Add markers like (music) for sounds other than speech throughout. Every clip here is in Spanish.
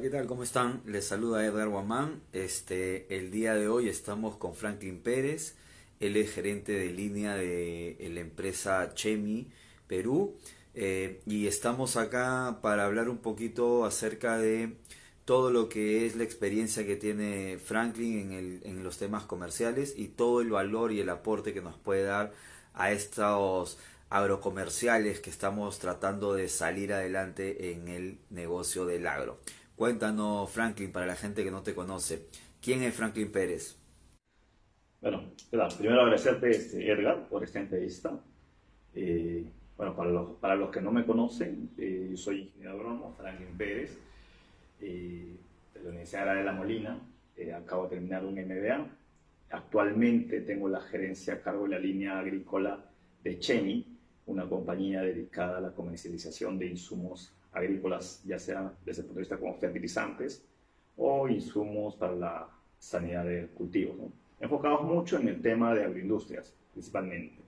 ¿qué tal? ¿Cómo están? Les saluda Edgar Guamán. Este, el día de hoy estamos con Franklin Pérez. Él es gerente de línea de la empresa Chemi Perú. Eh, y estamos acá para hablar un poquito acerca de todo lo que es la experiencia que tiene Franklin en los temas comerciales y todo el valor y el aporte que nos puede dar a estos agrocomerciales que estamos tratando de salir adelante en el negocio del agro. Cuéntanos, Franklin, para la gente que no te conoce, ¿quién es Franklin Pérez? Bueno, primero agradecerte, este, Edgar, por esta entrevista. Eh, bueno, para los, para los que no me conocen, eh, yo soy ingeniero agrónomo, Franklin Pérez, eh, de la Universidad de La Molina. acabo de terminar un MBA. Actualmente tengo la gerencia a cargo de la línea agrícola de Chemi, una compañía dedicada a la comercialización de insumos agrícolas, ya sea desde el punto de vista como fertilizantes o insumos para la sanidad de cultivos. Enfocados mucho en el tema de agroindustrias, principalmente.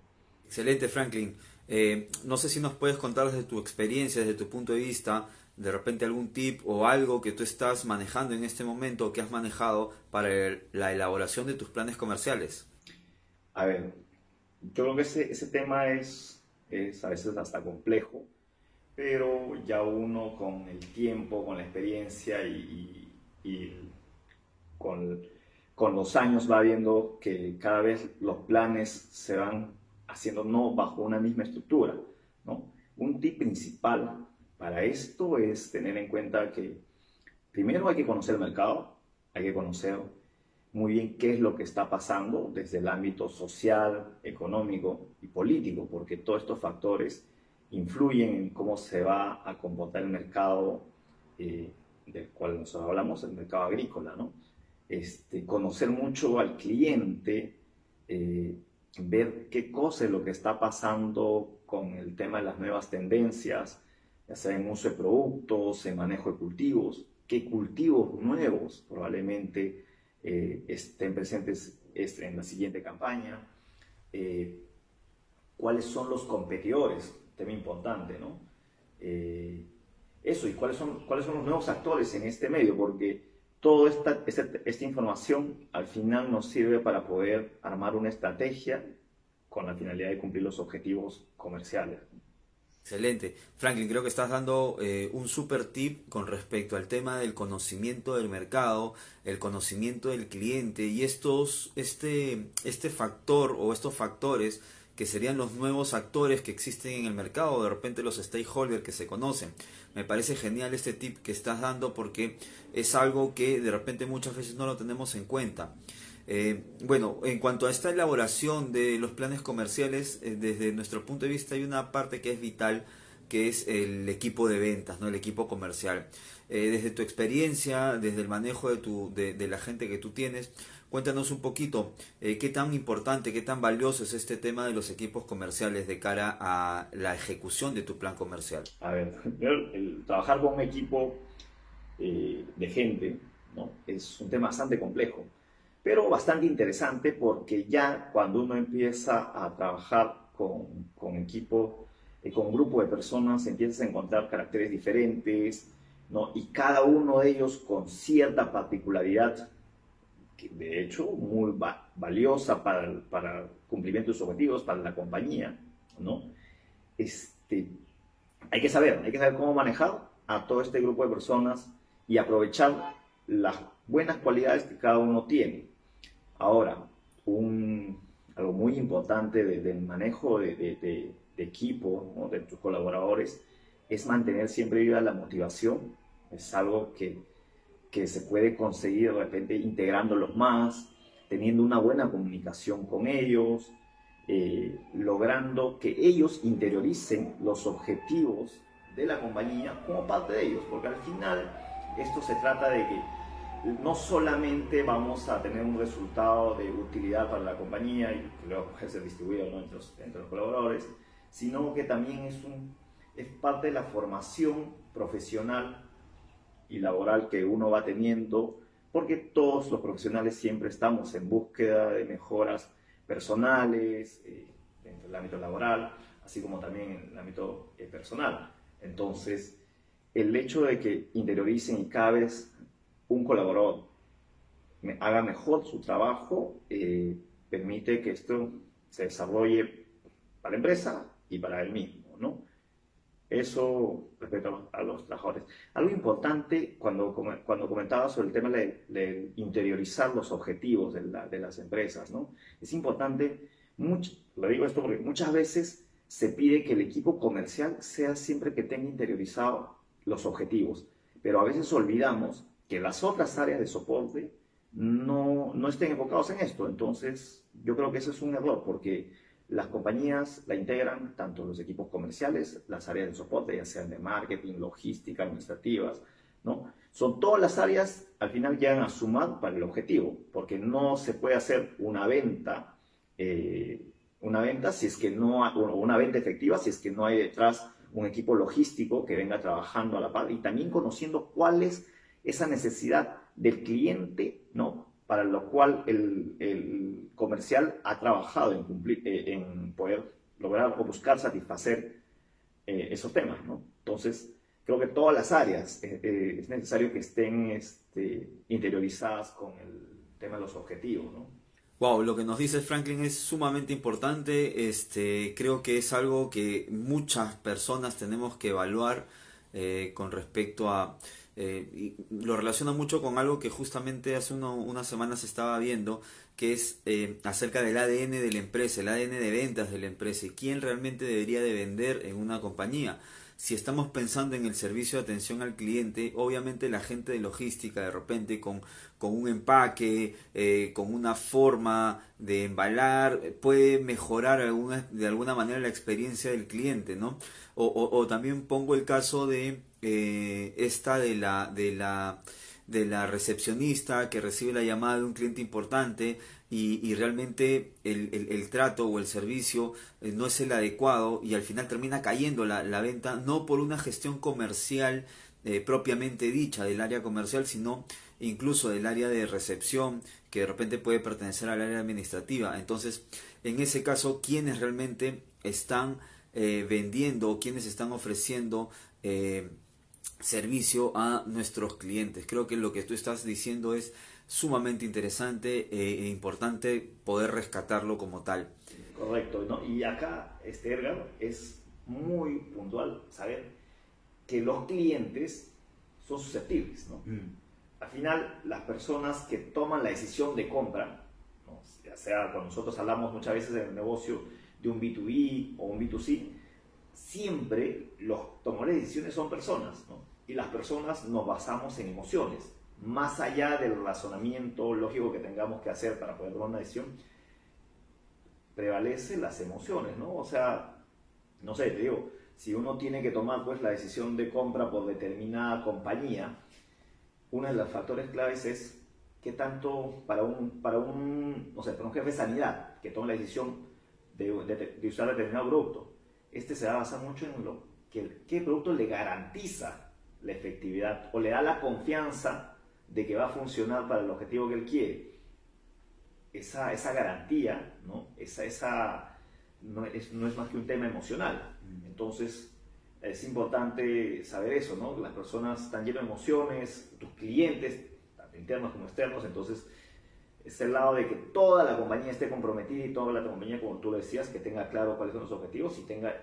Excelente, Franklin. Eh, no sé si nos puedes contar desde tu experiencia, desde tu punto de vista, de repente algún tip o algo que tú estás manejando en este momento o que has manejado para la elaboración de tus planes comerciales. A ver, yo creo que ese, ese tema es es a veces hasta complejo, pero ya uno con el tiempo, con la experiencia y, con, con, los años va viendo que cada vez los planes se van haciendo no bajo una misma estructura. ¿no? Un tip principal para esto es tener en cuenta que primero hay que conocer el mercado, hay que conocer muy bien qué es lo que está pasando desde el ámbito social, económico y político, porque todos estos factores influyen en cómo se va a comportar el mercado eh, del cual nosotros hablamos, el mercado agrícola, ¿no? Este, conocer mucho al cliente, eh, ver qué cosa lo que está pasando con el tema de las nuevas tendencias, ya sea en uso de productos, en manejo de cultivos, qué cultivos nuevos probablemente eh, estén presentes en la siguiente campaña, cuáles son los competidores, tema importante, ¿no? Eh, eso, y cuáles son, cuáles son los nuevos actores en este medio, porque toda esta, esta, información al final nos sirve para poder armar una estrategia con la finalidad de cumplir los objetivos comerciales. Excelente. Franklin, creo que estás dando eh, un super tip con respecto al tema del conocimiento del mercado, el conocimiento del cliente y estos, este, este factor o estos factores que serían los nuevos actores que existen en el mercado, de repente los stakeholders que se conocen. Me parece genial este tip que estás dando porque es algo que de repente muchas veces no lo tenemos en cuenta. Eh, bueno, en cuanto a esta elaboración de los planes comerciales, eh, desde nuestro punto de vista hay una parte que es vital, que es el equipo de ventas, ¿no? el equipo comercial. Eh, desde tu experiencia, desde el manejo de, tu, de, la gente que tú tienes, cuéntanos un poquito qué tan importante, qué tan valioso es este tema de los equipos comerciales de cara a la ejecución de tu plan comercial. A ver, el, trabajar con un equipo de gente ¿no? es un tema bastante complejo pero bastante interesante porque ya cuando uno empieza a trabajar con, con equipo, eh, con un grupo de personas, empiezas a encontrar caracteres diferentes, ¿no? y cada uno de ellos con cierta particularidad, de hecho muy valiosa para, para cumplimiento de sus objetivos, para la compañía. ¿no? Este, hay que saber, hay que saber cómo manejar a todo este grupo de personas y aprovechar las buenas cualidades que cada uno tiene. Ahora, un, algo muy importante del manejo de, equipo, de tus colaboradores, es mantener siempre viva la motivación. Es algo que, que se puede conseguir de repente integrándolos más, teniendo una buena comunicación con ellos, eh, logrando que ellos interioricen los objetivos de la compañía como parte de ellos, porque al final esto se trata de que no solamente vamos a tener un resultado de utilidad para la compañía y luego puede ser distribuido entre, los, colaboradores, sino que también es, un, es parte de la formación profesional y laboral que uno va teniendo, porque todos los profesionales siempre estamos en búsqueda de mejoras personales, eh, dentro del ámbito laboral, así como también en el ámbito eh, personal. Entonces, el hecho de que interioricen y cada vez un colaborador haga mejor su trabajo eh, permite que esto se desarrolle para la empresa y para él mismo. Eso respecto a los, trabajadores. Algo importante cuando, cuando comentaba sobre el tema de, interiorizar los objetivos de, de, las empresas, ¿no? Es importante, mucho, lo digo esto porque muchas veces se pide que el equipo comercial sea siempre que tenga interiorizado los objetivos, pero a veces olvidamos que las otras áreas de soporte no, no estén enfocados en esto. Entonces, yo creo que ese es un error porque las compañías la integran tanto los equipos comerciales, las áreas de soporte, ya sean de marketing, logística, administrativas, ¿no? Son todas las áreas, al final llegan a sumar para el objetivo, porque no se puede hacer una venta, eh, una venta si es que no, o una venta efectiva si es que no hay detrás un equipo logístico que venga trabajando a la par y también conociendo cuál es esa necesidad del cliente, ¿no? Para lo cual el, comercial ha trabajado en, cumplir, eh, en poder lograr o buscar satisfacer eh, esos temas, ¿no? Entonces, creo que todas las áreas eh, es necesario que estén este, interiorizadas con el tema de los objetivos, ¿no? Wow, lo que nos dice Franklin es sumamente importante. Este, creo que es algo que muchas personas tenemos que evaluar con respecto a eh, y lo relaciona mucho con algo que justamente hace unas semanas estaba viendo, que es eh, acerca del ADN de la empresa, el ADN de ventas de la empresa y quién realmente debería de vender en una compañía. Si estamos pensando en el servicio de atención al cliente, obviamente la gente de logística de repente con, con un empaque, eh, con una forma de embalar, puede mejorar de alguna manera la experiencia del cliente, ¿no? o también pongo el caso de eh, esta de la, de, la, de la recepcionista que recibe la llamada de un cliente importante y, realmente el, trato o el servicio eh, no es el adecuado y al final termina cayendo la, venta no por una gestión comercial eh, propiamente dicha del área comercial, sino incluso del área de recepción que de repente puede pertenecer al área administrativa. Entonces, en ese caso, ¿quiénes realmente están vendiendo o quienes están ofreciendo servicio a nuestros clientes. Creo que lo que tú estás diciendo es sumamente interesante eh, e importante poder rescatarlo como tal. Correcto, ¿no? y acá, este Edgar, es muy puntual saber que los clientes son susceptibles. ¿no? Mm. Al final, las personas que toman la decisión de compra, ya sea cuando nosotros hablamos muchas veces en el negocio de un B2B o un B2C, siempre los tomadores de decisiones son personas, ¿no? Y las personas nos basamos en emociones. Más allá del razonamiento lógico que tengamos que hacer para poder tomar una decisión, prevalecen las emociones, ¿no? O sea, no sé, te digo, si uno tiene que tomar pues la decisión de compra por determinada compañía, uno de los factores claves es qué tanto para un, para un, no sé, para un jefe de sanidad que tome la decisión de, de usar determinado producto, este se va a basar mucho en lo que qué producto le garantiza la efectividad o le da la confianza de que va a funcionar para el objetivo que él quiere. Esa, esa garantía, ¿no? Esa, esa no, es, no es más que un tema emocional. Entonces, es importante saber eso, ¿no? Las personas están llenas de emociones, tus clientes, tanto internos como externos, entonces es el lado de que toda la compañía esté comprometida y toda la compañía, como tú decías, que tenga claro cuáles son los objetivos y tenga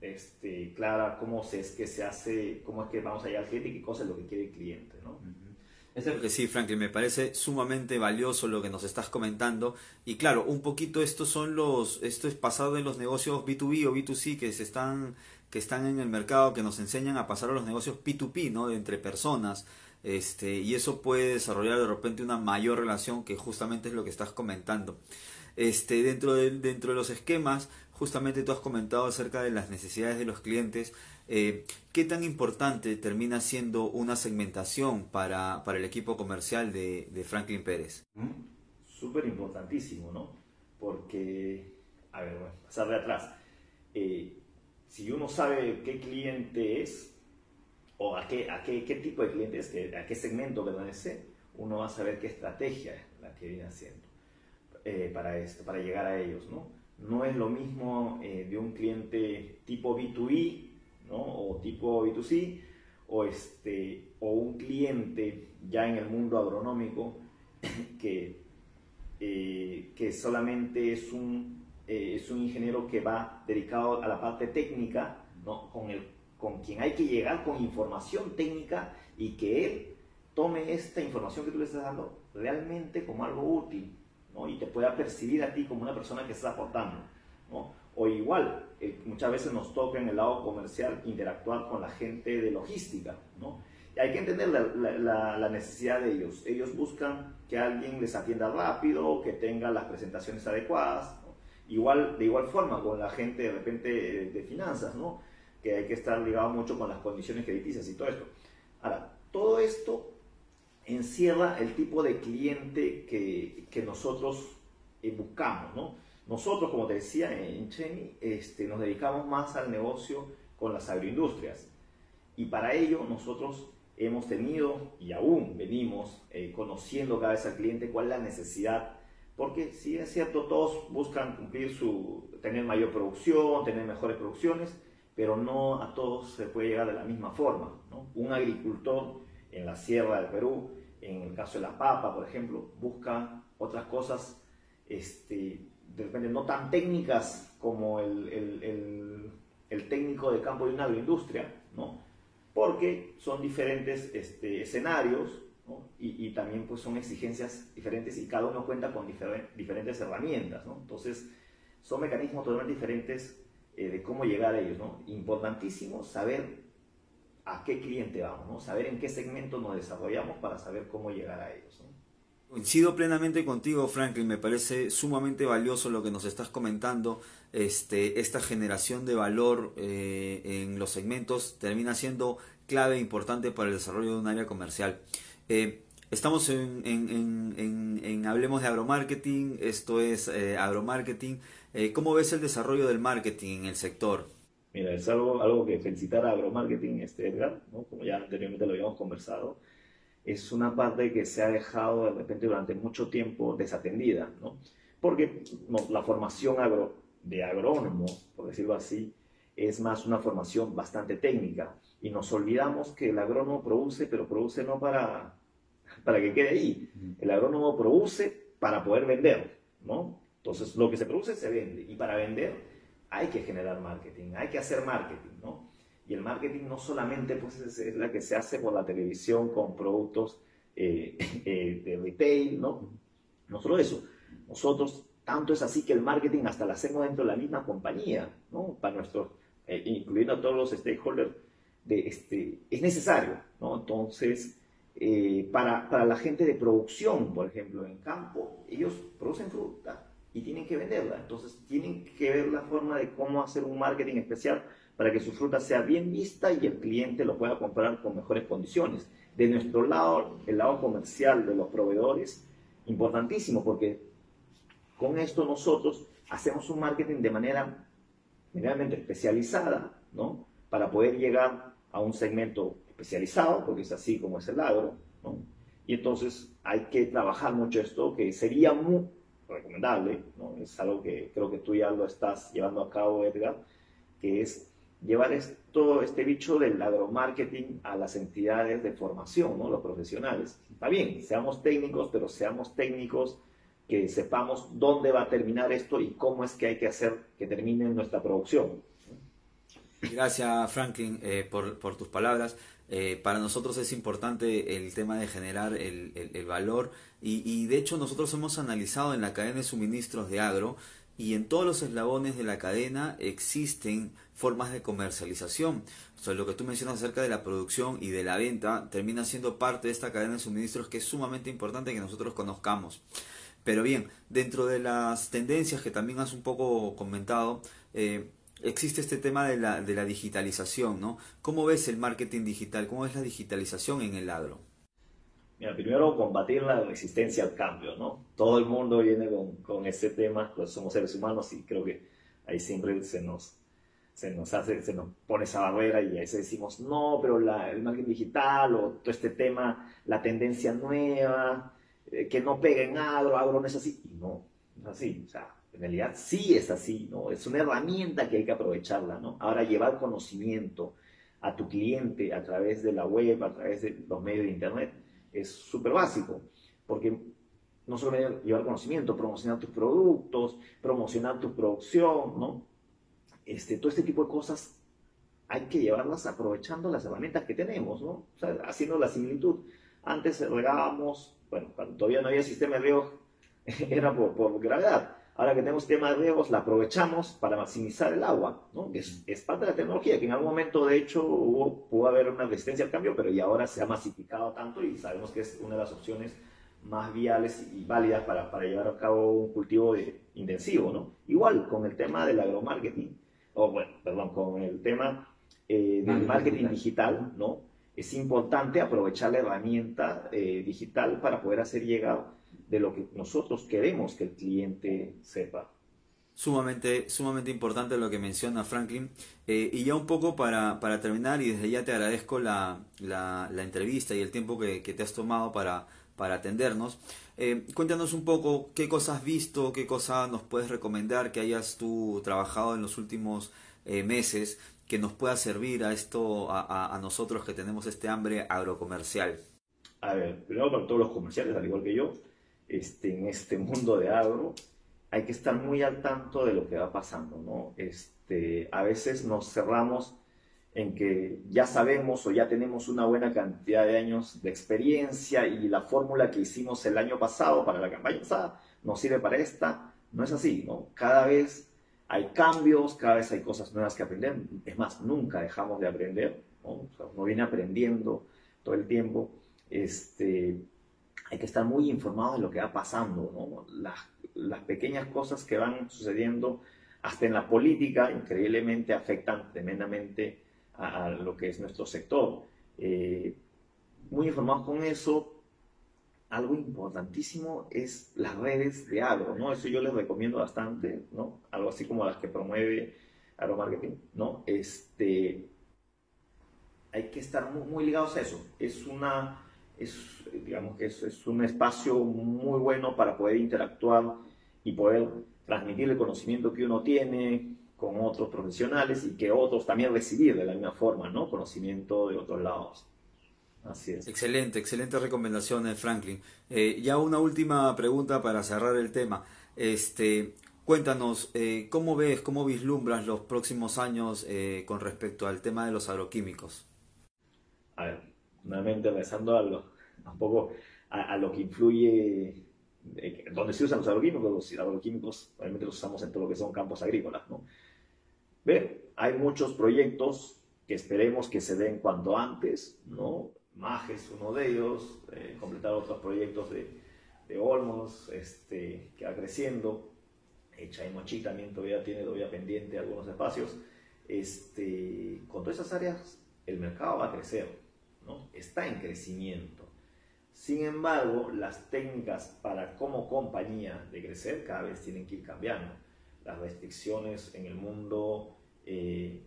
este, clara cómo es que se hace, cómo es que vamos allá al cliente y qué cosa es lo que quiere el cliente, ¿no? Que sí, Franklin, me parece sumamente valioso lo que nos estás comentando. Y claro, un poquito estos son los, esto es pasado en los negocios B2B o B2C que se están, que están en el mercado, que nos enseñan a pasar a los negocios P2P, ¿no? Entre personas. Este, y eso puede desarrollar de repente una mayor relación que justamente es lo que estás comentando. Este, dentro, de, dentro de los esquemas, justamente tú has comentado acerca de las necesidades de los clientes. Eh, ¿Qué tan importante termina siendo una segmentación para, para el equipo comercial de, Franklin Pérez? Súper importantísimo, ¿no? Porque, a ver, bueno, pasar de atrás. Eh, si uno sabe qué cliente es, o a qué, a qué, qué tipo de clientes, a qué segmento pertenece, uno va a saber qué estrategia es la que viene haciendo eh, para, esto, para llegar a ellos. ¿no? no es lo mismo eh, de un cliente tipo B2B o tipo B2C o, este, o un cliente ya en el mundo agronómico (coughs) que, eh, que solamente es un, eh, es un ingeniero que va dedicado a la parte técnica, ¿no? con, el, con quien hay que llegar con información técnica y que él tome esta información que tú le estás dando realmente como algo útil ¿no? y te pueda percibir a ti como una persona que está aportando. ¿no? O igual, eh, muchas veces nos toca en el lado comercial interactuar con la gente de logística. ¿no? Y hay que entender la, necesidad de ellos. Ellos buscan que alguien les atienda rápido, que tenga las presentaciones adecuadas. Igual, de igual forma con la gente de repente de, de finanzas, ¿no? que hay que estar ligado mucho con las condiciones crediticias y todo esto. Ahora, todo esto encierra el tipo de cliente que, que nosotros eh, buscamos, ¿no? Nosotros, como te decía, en Chemi este, nos dedicamos más al negocio con las agroindustrias. Y para ello nosotros hemos tenido y aún venimos eh, conociendo cada vez al cliente cuál es la necesidad. Porque si es cierto, todos buscan cumplir su, tener mayor producción, tener mejores producciones, pero no a todos se puede llegar de la misma forma. ¿no? Un agricultor en la sierra del Perú, en el caso de la papa, por ejemplo, busca otras cosas, este, de repente no tan técnicas como el, el, el, técnico de campo de una agroindustria, ¿no? porque son diferentes este, escenarios ¿no? y, también pues, son exigencias diferentes y cada uno cuenta con diferentes herramientas. ¿no? Entonces, son mecanismos totalmente diferentes eh, de cómo llegar a ellos. ¿no? Importantísimo saber a qué cliente vamos, ¿no? saber en qué segmento nos desarrollamos para saber cómo llegar a ellos. Coincido plenamente contigo, Franklin. Me parece sumamente valioso lo que nos estás comentando. Este, esta generación de valor eh, en los segmentos termina siendo clave e importante para el desarrollo de un área comercial. Eh, estamos en, en, Hablemos de Agromarketing. Esto es eh, Agromarketing. ¿Cómo ves el desarrollo del marketing en el sector? Mira, es algo, algo que felicitar a Agromarketing, este Edgar, ¿no? como ya anteriormente lo habíamos conversado, es una parte que se ha dejado de repente durante mucho tiempo desatendida, ¿no? porque la formación agro, de agrónomo, por decirlo así, es más una formación bastante técnica y nos olvidamos que el agrónomo produce, pero produce no para, (laughs) para que quede ahí, el agrónomo produce para poder vender, ¿no? Entonces lo que se produce se vende y para vender hay que generar marketing, hay que hacer marketing, ¿no? Y el marketing no solamente pues, es, la que se hace por la televisión con productos eh, (laughs) eh, de retail, ¿no? No solo eso, nosotros, tanto es así que el marketing hasta lo hacemos dentro de la misma compañía, ¿no? Para nuestros, eh, incluyendo a todos los stakeholders, de, este, es necesario, ¿no? Entonces, para, para la gente de producción, por ejemplo, en campo, ellos producen fruta, y tienen que venderla. Entonces tienen que ver la forma de cómo hacer un marketing especial para que su fruta sea bien vista y el cliente lo pueda comprar con mejores condiciones. De nuestro lado, el lado comercial de los proveedores, importantísimo porque con esto nosotros hacemos un marketing de manera generalmente especializada, ¿no? Para poder llegar a un segmento especializado, porque es así como es el agro, ¿no? Y entonces hay que trabajar mucho esto, que sería muy, recomendable, ¿no? es algo que creo que tú ya lo estás llevando a cabo, Edgar, que es llevar todo este bicho del agromarketing a las entidades de formación, ¿no? los profesionales. Está bien, seamos técnicos, pero seamos técnicos que sepamos dónde va a terminar esto y cómo es que hay que hacer que termine nuestra producción. Gracias, Franklin, eh, por, por, tus palabras. Eh, para nosotros es importante el tema de generar el, el, valor y, y, de hecho nosotros hemos analizado en la cadena de suministros de agro y en todos los eslabones de la cadena existen formas de comercialización. O lo que tú mencionas acerca de la producción y de la venta termina siendo parte de esta cadena de suministros que es sumamente importante que nosotros conozcamos. Pero bien, dentro de las tendencias que también has un poco comentado, eh, existe este tema de la, de la digitalización, ¿no? ¿Cómo ves el marketing digital? ¿Cómo ves la digitalización en el agro? Mira, primero combatir la resistencia al cambio, ¿no? Todo el mundo viene con, con ese tema, pues somos seres humanos y creo que ahí siempre se nos, se nos hace, se nos pone esa barrera y ahí se decimos, no, pero el marketing digital o todo este tema, la tendencia nueva, eh, que no pega en agro, agro no es así. Y no, no es así. O sea, en realidad sí es así, ¿no? Es una herramienta que hay que aprovecharla, ¿no? Ahora llevar conocimiento a tu cliente a través de la web, a través de los medios de internet, es súper básico, porque no solo llevar conocimiento, promocionar tus productos, promocionar tu producción, ¿no? Este, todo este tipo de cosas hay que llevarlas aprovechando las herramientas que tenemos, ¿no? O sea, haciendo la similitud. Antes regábamos, bueno, cuando todavía no había sistema de riego, (laughs) era por, por, gravedad. Ahora que tenemos sistema de riegos, la aprovechamos para maximizar el agua, ¿no? Es, es parte de la tecnología, que en algún momento, de hecho, hubo, pudo haber una resistencia al cambio, pero ya ahora se ha masificado tanto y sabemos que es una de las opciones más viables y válidas para, para llevar a cabo un cultivo de, intensivo, ¿no? Igual con el tema del agromarketing, o bueno, perdón, con el tema eh, del marketing digital, ¿no? Es importante aprovechar la herramienta eh, digital para poder hacer llegar de lo que nosotros queremos que el cliente sepa. Sumamente, sumamente importante lo que menciona Franklin. Eh, y ya un poco para, para, terminar, y desde ya te agradezco la, la, la entrevista y el tiempo que, que te has tomado para, para atendernos. Eh, cuéntanos un poco qué cosas has visto, qué cosas nos puedes recomendar que hayas tú trabajado en los últimos eh, meses que nos pueda servir a esto, a, a, nosotros que tenemos este hambre agrocomercial. A ver, primero para todos los comerciales, al igual que yo, este, en este mundo de agro, hay que estar muy al tanto de lo que va pasando, ¿no? Este, a veces nos cerramos en que ya sabemos o ya tenemos una buena cantidad de años de experiencia y la fórmula que hicimos el año pasado para la campaña pasada nos sirve para esta. No es así, ¿no? Cada vez hay cambios, cada vez hay cosas nuevas que aprender. Es más, nunca dejamos de aprender, ¿no? Uno viene aprendiendo todo el tiempo. Este, hay que estar muy informado de lo que va pasando, ¿no? Las, pequeñas cosas que van sucediendo, hasta en la política, increíblemente afectan tremendamente a, lo que es nuestro sector. Eh, muy informados con eso. Algo importantísimo es las redes de agro, ¿no? Eso yo les recomiendo bastante, ¿no? Algo así como las que promueve Agromarketing, ¿no? Este, hay que estar muy ligados a eso. Es una, es, digamos que es, es un espacio muy bueno para poder interactuar y poder transmitir el conocimiento que uno tiene, con otros profesionales y que otros también recibir de la misma forma, ¿no? Conocimiento de otros lados. Así es. Excelente, excelente recomendaciones, Franklin. Eh, ya una última pregunta para cerrar el tema. Este, cuéntanos, eh, ¿cómo ves, cómo vislumbras los próximos años eh, con respecto al tema de los agroquímicos? A ver, nuevamente regresando a lo, un poco a, a lo que influye donde se usan los agroquímicos, los agroquímicos obviamente los usamos en todo lo que son campos agrícolas, ¿no? hay muchos proyectos que esperemos que se den cuanto antes, ¿no? MAG es uno de ellos, eh, completar otros proyectos de, de Olmos, este, que va creciendo, eh, también todavía tiene todavía pendiente algunos espacios, este, con todas esas áreas el mercado va a crecer, Está en crecimiento. Sin embargo, las técnicas para como compañía de crecer cada vez tienen que ir cambiando. Las restricciones en el mundo eh,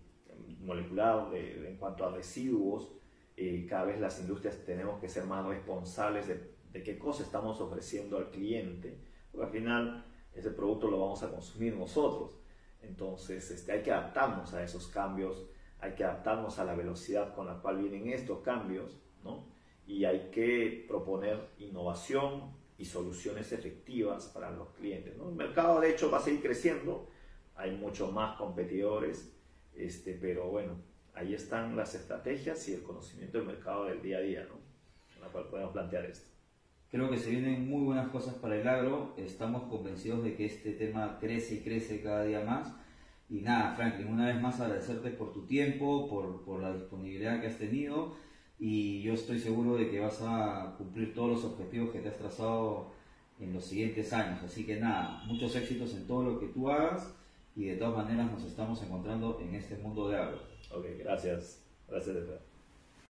molecular en cuanto a residuos, eh, cada vez las industrias tenemos que ser más responsables de, qué cosa estamos ofreciendo al cliente, porque al final ese producto lo vamos a consumir nosotros. Entonces este, hay que adaptarnos a esos cambios, hay que adaptarnos a la velocidad con la cual vienen estos cambios, ¿no? Y hay que proponer innovación y soluciones efectivas para los clientes. ¿no? El mercado, de hecho, va a seguir creciendo, hay muchos más competidores, este, pero bueno, ahí están las estrategias y el conocimiento del mercado del día a día, ¿no? En la cual podemos plantear esto. Creo que se vienen muy buenas cosas para el agro, estamos convencidos de que este tema crece y crece cada día más. Y nada, Franklin, una vez más agradecerte por tu tiempo, por, por la disponibilidad que has tenido y yo estoy seguro de que vas a cumplir todos los objetivos que te has trazado en los siguientes años. Así que nada, muchos éxitos en todo lo que tú hagas y de todas maneras nos estamos encontrando en este mundo de agro. Ok, gracias. Gracias, de